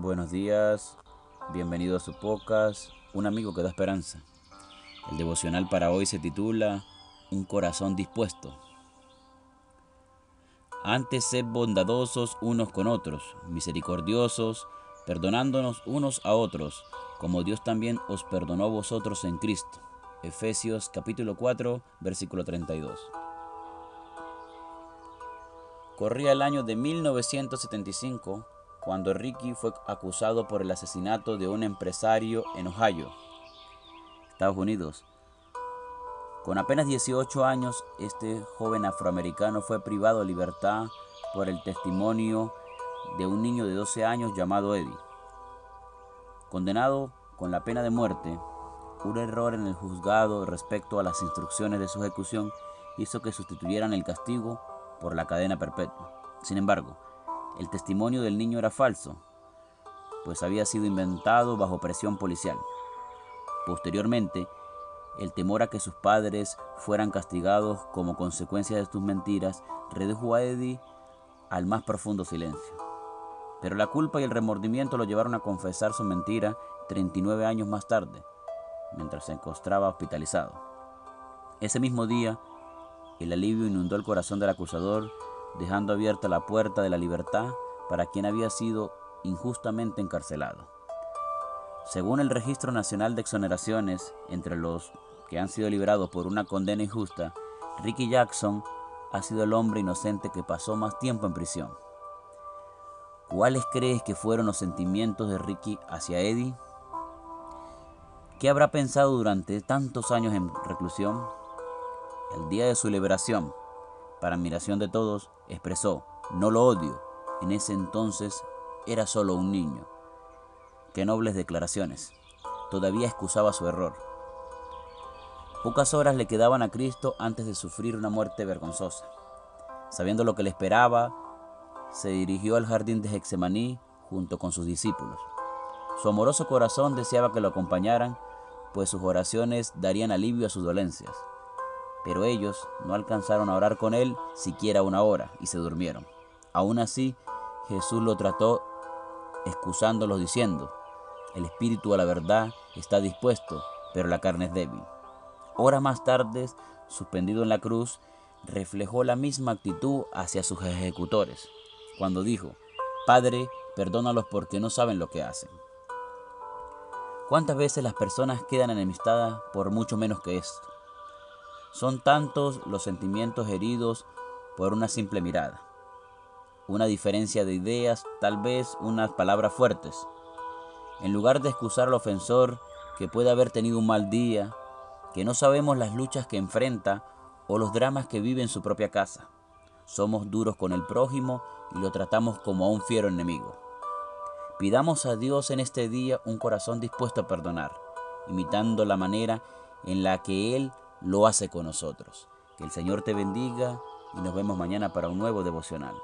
Buenos días, bienvenido a su Un amigo que da esperanza. El devocional para hoy se titula Un corazón dispuesto. Antes sed bondadosos unos con otros, misericordiosos, perdonándonos unos a otros, como Dios también os perdonó a vosotros en Cristo. Efesios capítulo 4, versículo 32. Corría el año de 1975 cuando Ricky fue acusado por el asesinato de un empresario en Ohio, Estados Unidos. Con apenas 18 años, este joven afroamericano fue privado de libertad por el testimonio de un niño de 12 años llamado Eddie. Condenado con la pena de muerte, un error en el juzgado respecto a las instrucciones de su ejecución hizo que sustituyeran el castigo por la cadena perpetua. Sin embargo, el testimonio del niño era falso, pues había sido inventado bajo presión policial. Posteriormente, el temor a que sus padres fueran castigados como consecuencia de sus mentiras redujo a Eddie al más profundo silencio. Pero la culpa y el remordimiento lo llevaron a confesar su mentira 39 años más tarde, mientras se encontraba hospitalizado. Ese mismo día, el alivio inundó el corazón del acusador, dejando abierta la puerta de la libertad para quien había sido injustamente encarcelado. Según el Registro Nacional de Exoneraciones, entre los que han sido liberados por una condena injusta, Ricky Jackson ha sido el hombre inocente que pasó más tiempo en prisión. ¿Cuáles crees que fueron los sentimientos de Ricky hacia Eddie? ¿Qué habrá pensado durante tantos años en reclusión? El día de su liberación, para admiración de todos, expresó, no lo odio, en ese entonces era solo un niño. Qué nobles declaraciones. Todavía excusaba su error. Pocas horas le quedaban a Cristo antes de sufrir una muerte vergonzosa. Sabiendo lo que le esperaba, se dirigió al jardín de Hexemaní junto con sus discípulos. Su amoroso corazón deseaba que lo acompañaran, pues sus oraciones darían alivio a sus dolencias pero ellos no alcanzaron a orar con él siquiera una hora y se durmieron. Aún así, Jesús lo trató excusándolo diciendo, el espíritu a la verdad está dispuesto, pero la carne es débil. Hora más tarde, suspendido en la cruz, reflejó la misma actitud hacia sus ejecutores, cuando dijo, Padre, perdónalos porque no saben lo que hacen. ¿Cuántas veces las personas quedan enemistadas por mucho menos que esto? Son tantos los sentimientos heridos por una simple mirada, una diferencia de ideas, tal vez unas palabras fuertes. En lugar de excusar al ofensor que puede haber tenido un mal día, que no sabemos las luchas que enfrenta o los dramas que vive en su propia casa, somos duros con el prójimo y lo tratamos como a un fiero enemigo. Pidamos a Dios en este día un corazón dispuesto a perdonar, imitando la manera en la que Él lo hace con nosotros. Que el Señor te bendiga y nos vemos mañana para un nuevo devocional.